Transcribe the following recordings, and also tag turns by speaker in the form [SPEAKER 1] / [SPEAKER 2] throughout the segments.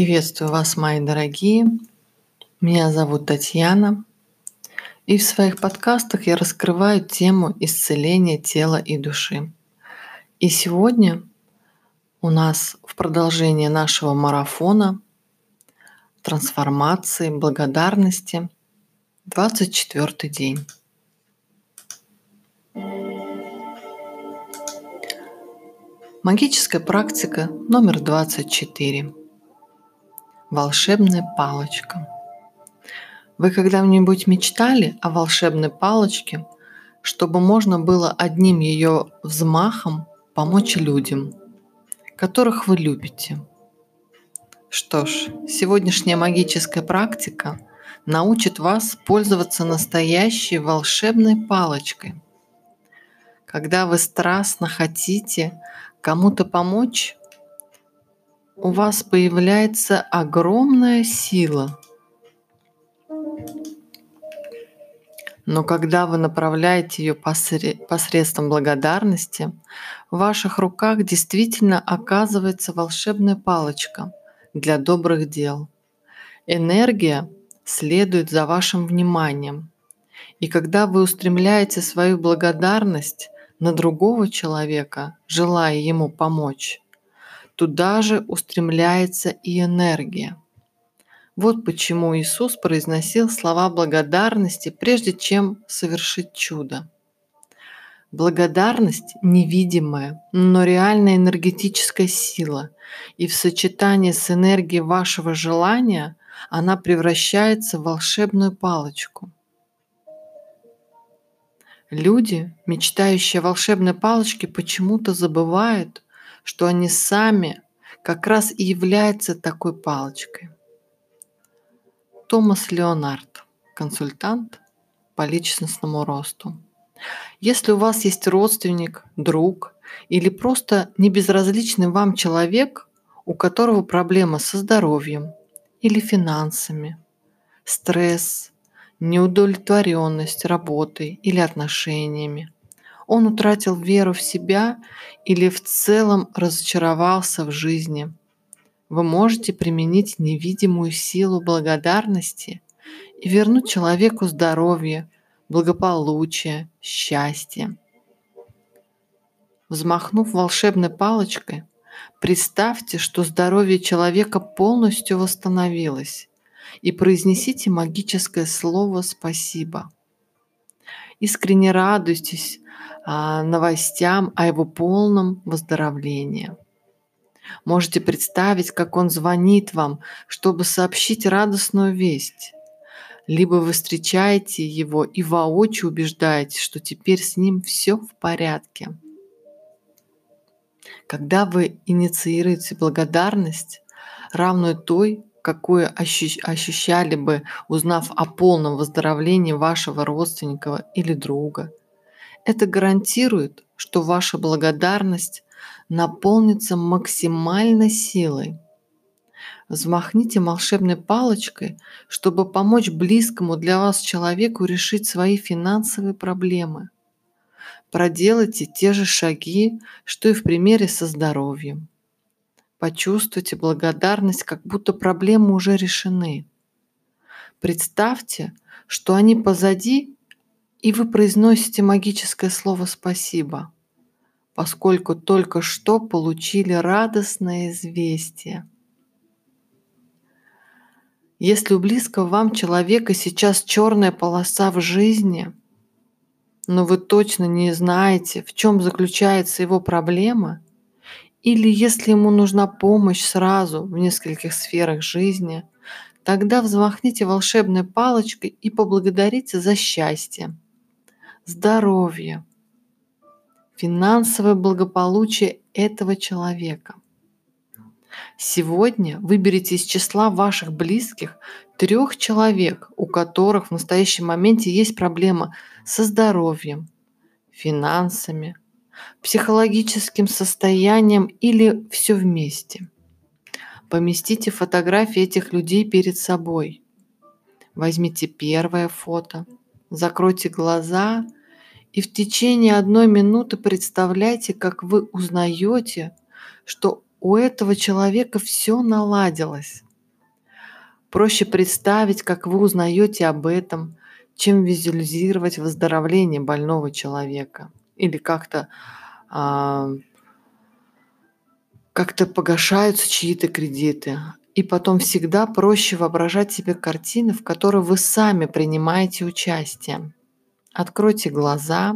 [SPEAKER 1] Приветствую вас, мои дорогие. Меня зовут Татьяна. И в своих подкастах я раскрываю тему исцеления тела и души. И сегодня у нас в продолжение нашего марафона трансформации, благодарности 24 день. Магическая практика номер 24. Волшебная палочка. Вы когда-нибудь мечтали о волшебной палочке, чтобы можно было одним ее взмахом помочь людям, которых вы любите? Что ж, сегодняшняя магическая практика научит вас пользоваться настоящей волшебной палочкой. Когда вы страстно хотите кому-то помочь, у вас появляется огромная сила. Но когда вы направляете ее посредством благодарности, в ваших руках действительно оказывается волшебная палочка для добрых дел. Энергия следует за вашим вниманием. И когда вы устремляете свою благодарность на другого человека, желая ему помочь, туда же устремляется и энергия. Вот почему Иисус произносил слова благодарности, прежде чем совершить чудо. Благодарность – невидимая, но реальная энергетическая сила, и в сочетании с энергией вашего желания она превращается в волшебную палочку – Люди, мечтающие о волшебной палочке, почему-то забывают, что они сами как раз и являются такой палочкой. Томас Леонард, консультант по личностному росту. Если у вас есть родственник, друг или просто небезразличный вам человек, у которого проблема со здоровьем или финансами, стресс, неудовлетворенность работой или отношениями. Он утратил веру в себя или в целом разочаровался в жизни. Вы можете применить невидимую силу благодарности и вернуть человеку здоровье, благополучие, счастье. Взмахнув волшебной палочкой, представьте, что здоровье человека полностью восстановилось, и произнесите магическое слово «спасибо». Искренне радуйтесь новостям о его полном выздоровлении. Можете представить, как он звонит вам, чтобы сообщить радостную весть. Либо вы встречаете его и воочию убеждаете, что теперь с ним все в порядке. Когда вы инициируете благодарность, равную той, какое ощущали бы, узнав о полном выздоровлении вашего родственника или друга. Это гарантирует, что ваша благодарность наполнится максимальной силой. Взмахните волшебной палочкой, чтобы помочь близкому для вас человеку решить свои финансовые проблемы. Проделайте те же шаги, что и в примере со здоровьем. Почувствуйте благодарность, как будто проблемы уже решены. Представьте, что они позади, и вы произносите магическое слово «спасибо», поскольку только что получили радостное известие. Если у близкого вам человека сейчас черная полоса в жизни, но вы точно не знаете, в чем заключается его проблема – или если ему нужна помощь сразу в нескольких сферах жизни, тогда взмахните волшебной палочкой и поблагодарите за счастье, здоровье, финансовое благополучие этого человека. Сегодня выберите из числа ваших близких трех человек, у которых в настоящем моменте есть проблема со здоровьем, финансами, психологическим состоянием или все вместе. Поместите фотографии этих людей перед собой. Возьмите первое фото, закройте глаза и в течение одной минуты представляйте, как вы узнаете, что у этого человека все наладилось. Проще представить, как вы узнаете об этом, чем визуализировать выздоровление больного человека или как-то а, как-то погашаются чьи-то кредиты. И потом всегда проще воображать себе картины, в которых вы сами принимаете участие. Откройте глаза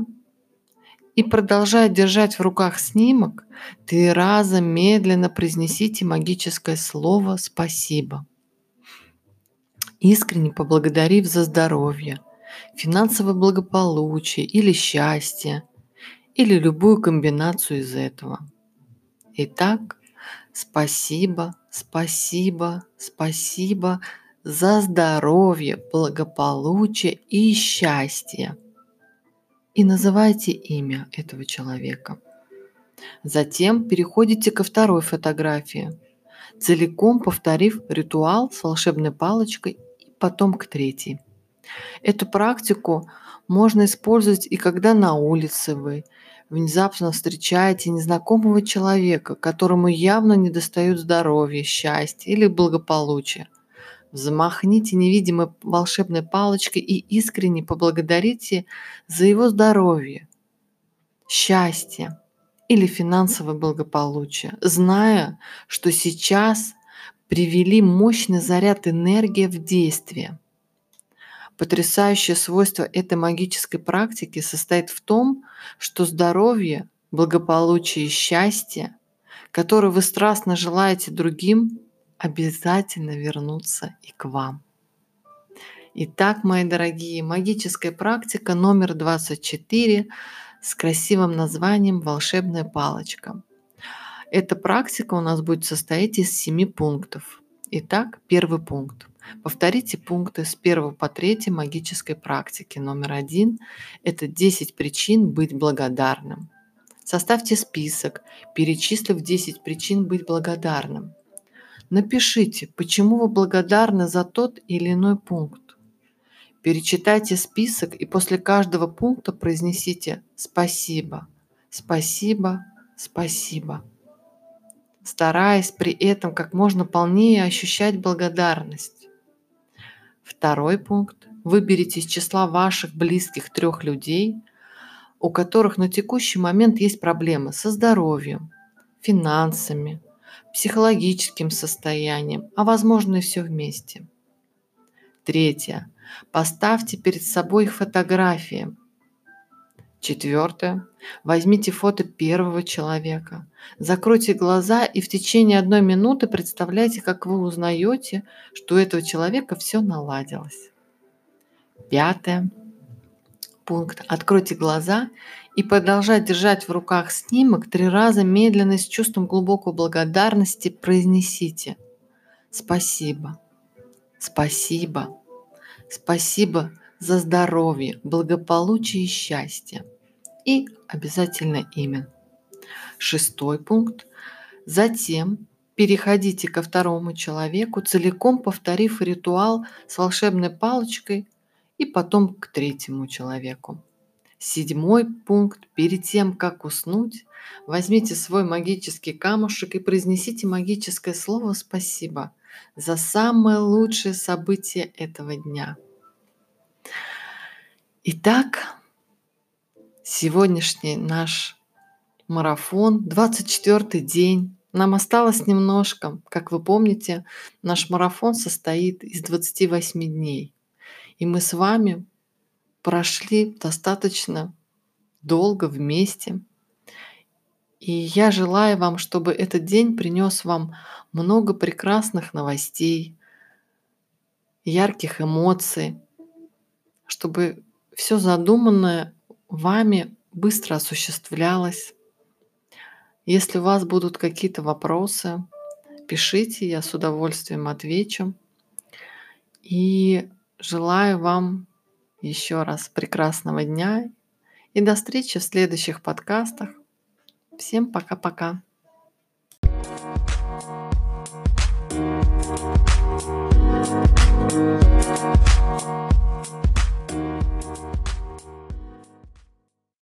[SPEAKER 1] и, продолжая держать в руках снимок, три раза медленно произнесите магическое слово «Спасибо». Искренне поблагодарив за здоровье, финансовое благополучие или счастье, или любую комбинацию из этого. Итак, спасибо, спасибо, спасибо за здоровье, благополучие и счастье. И называйте имя этого человека. Затем переходите ко второй фотографии, целиком повторив ритуал с волшебной палочкой и потом к третьей. Эту практику можно использовать и когда на улице вы внезапно встречаете незнакомого человека, которому явно недостает здоровья, счастья или благополучия. Взмахните невидимой волшебной палочкой и искренне поблагодарите за его здоровье, счастье или финансовое благополучие, зная, что сейчас привели мощный заряд энергии в действие – Потрясающее свойство этой магической практики состоит в том, что здоровье, благополучие и счастье, которое вы страстно желаете другим, обязательно вернутся и к вам. Итак, мои дорогие, магическая практика номер 24 с красивым названием «Волшебная палочка». Эта практика у нас будет состоять из семи пунктов. Итак, первый пункт. Повторите пункты с 1 по 3 магической практики. Номер один – это 10 причин быть благодарным. Составьте список, перечислив 10 причин быть благодарным. Напишите, почему вы благодарны за тот или иной пункт. Перечитайте список и после каждого пункта произнесите «Спасибо», «Спасибо», «Спасибо», стараясь при этом как можно полнее ощущать благодарность. Второй пункт. Выберите из числа ваших близких трех людей, у которых на текущий момент есть проблемы со здоровьем, финансами, психологическим состоянием, а возможно и все вместе. Третье. Поставьте перед собой их фотографии – Четвертое. Возьмите фото первого человека. Закройте глаза и в течение одной минуты представляйте, как вы узнаете, что у этого человека все наладилось. Пятое. Пункт. Откройте глаза и продолжая держать в руках снимок, три раза медленно с чувством глубокой благодарности произнесите «Спасибо, спасибо, спасибо за здоровье, благополучие и счастье» и обязательно имя. Шестой пункт. Затем переходите ко второму человеку, целиком повторив ритуал с волшебной палочкой и потом к третьему человеку. Седьмой пункт. Перед тем, как уснуть, возьмите свой магический камушек и произнесите магическое слово «Спасибо» за самое лучшее событие этого дня. Итак, сегодняшний наш марафон, 24 день. Нам осталось немножко. Как вы помните, наш марафон состоит из 28 дней. И мы с вами прошли достаточно долго вместе. И я желаю вам, чтобы этот день принес вам много прекрасных новостей, ярких эмоций, чтобы все задуманное вами быстро осуществлялось. Если у вас будут какие-то вопросы, пишите, я с удовольствием отвечу. И желаю вам еще раз прекрасного дня и до встречи в следующих подкастах. Всем пока-пока.